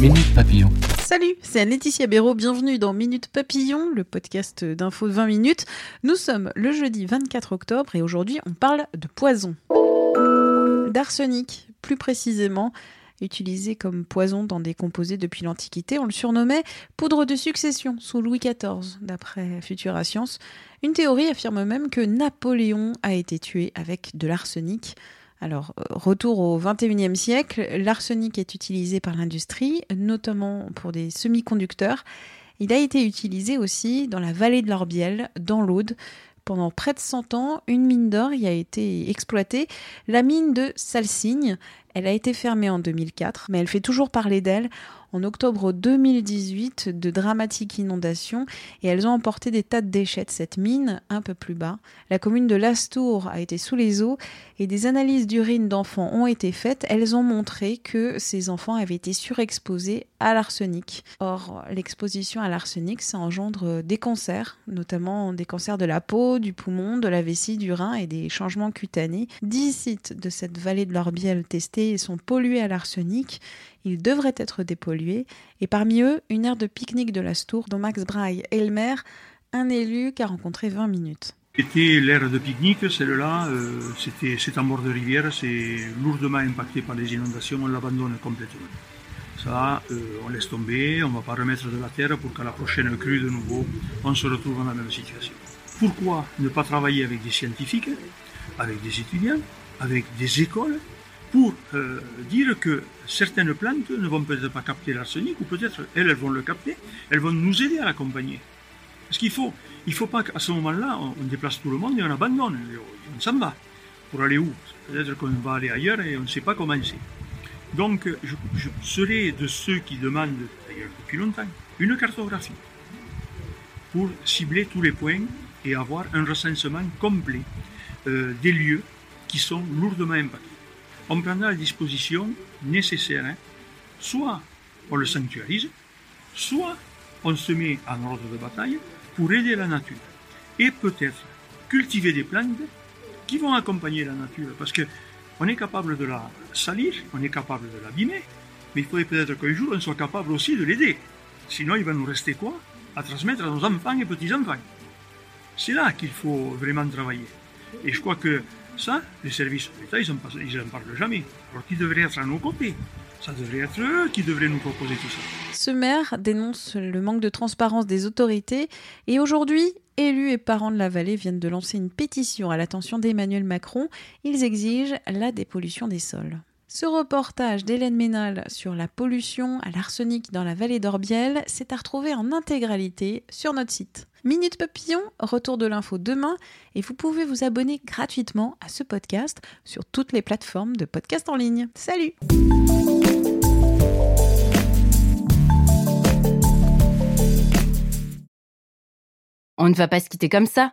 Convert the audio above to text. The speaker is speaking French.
Minute Papillon. Salut, c'est Laetitia Béraud, bienvenue dans Minute Papillon, le podcast d'info de 20 minutes. Nous sommes le jeudi 24 octobre et aujourd'hui on parle de poison. D'arsenic, plus précisément, utilisé comme poison dans des composés depuis l'Antiquité. On le surnommait poudre de succession sous Louis XIV, d'après Futura Science. Une théorie affirme même que Napoléon a été tué avec de l'arsenic. Alors, euh, retour au XXIe siècle, l'arsenic est utilisé par l'industrie, notamment pour des semi-conducteurs. Il a été utilisé aussi dans la vallée de l'Orbiel, dans l'Aude. Pendant près de 100 ans, une mine d'or y a été exploitée, la mine de Salsigne. Elle a été fermée en 2004, mais elle fait toujours parler d'elle en octobre 2018 de dramatiques inondations et elles ont emporté des tas de déchets de cette mine un peu plus bas. La commune de Lastour a été sous les eaux et des analyses d'urine d'enfants ont été faites. Elles ont montré que ces enfants avaient été surexposés à l'arsenic. Or, l'exposition à l'arsenic, ça engendre des cancers, notamment des cancers de la peau, du poumon, de la vessie, du rein et des changements cutanés. Dix sites de cette vallée de l'Orbiel testés sont pollués à l'arsenic ils devraient être dépollués, et parmi eux, une aire de pique-nique de Lastour, dont Max Braille est le maire, un élu qui a rencontré 20 minutes. C'était l'aire de pique-nique, celle-là, euh, c'est en bord de rivière, c'est lourdement impacté par les inondations, on l'abandonne complètement. Ça, euh, on laisse tomber, on ne va pas remettre de la terre pour qu'à la prochaine crue de nouveau, on se retrouve dans la même situation. Pourquoi ne pas travailler avec des scientifiques, avec des étudiants, avec des écoles pour euh, dire que certaines plantes ne vont peut-être pas capter l'arsenic, ou peut-être elles, elles vont le capter, elles vont nous aider à l'accompagner. Parce qu'il faut, il faut pas qu'à ce moment-là, on, déplace tout le monde et on abandonne, on s'en va. Pour aller où? Peut-être qu'on va aller ailleurs et on ne sait pas comment c'est. Donc, je, serai de ceux qui demandent, d'ailleurs depuis longtemps, une cartographie pour cibler tous les points et avoir un recensement complet euh, des lieux qui sont lourdement impactés on prendra les dispositions nécessaires. Hein. Soit on le sanctuarise, soit on se met en ordre de bataille pour aider la nature. Et peut-être cultiver des plantes qui vont accompagner la nature. Parce que on est capable de la salir, on est capable de l'abîmer, mais il faudrait peut-être qu'un jour on soit capable aussi de l'aider. Sinon, il va nous rester quoi? À transmettre à nos enfants et petits-enfants. C'est là qu'il faut vraiment travailler. Et je crois que ça, les services de l'État, ils n'en parlent jamais. Alors qui devrait être à nos côtés? Ça devrait être eux qui devraient nous proposer tout ça. Ce maire dénonce le manque de transparence des autorités et aujourd'hui, élus et parents de la vallée viennent de lancer une pétition à l'attention d'Emmanuel Macron. Ils exigent la dépollution des sols. Ce reportage d'Hélène Ménal sur la pollution à l'arsenic dans la vallée d'Orbiel, c'est à retrouver en intégralité sur notre site. Minute Papillon, retour de l'info demain, et vous pouvez vous abonner gratuitement à ce podcast sur toutes les plateformes de podcast en ligne. Salut On ne va pas se quitter comme ça.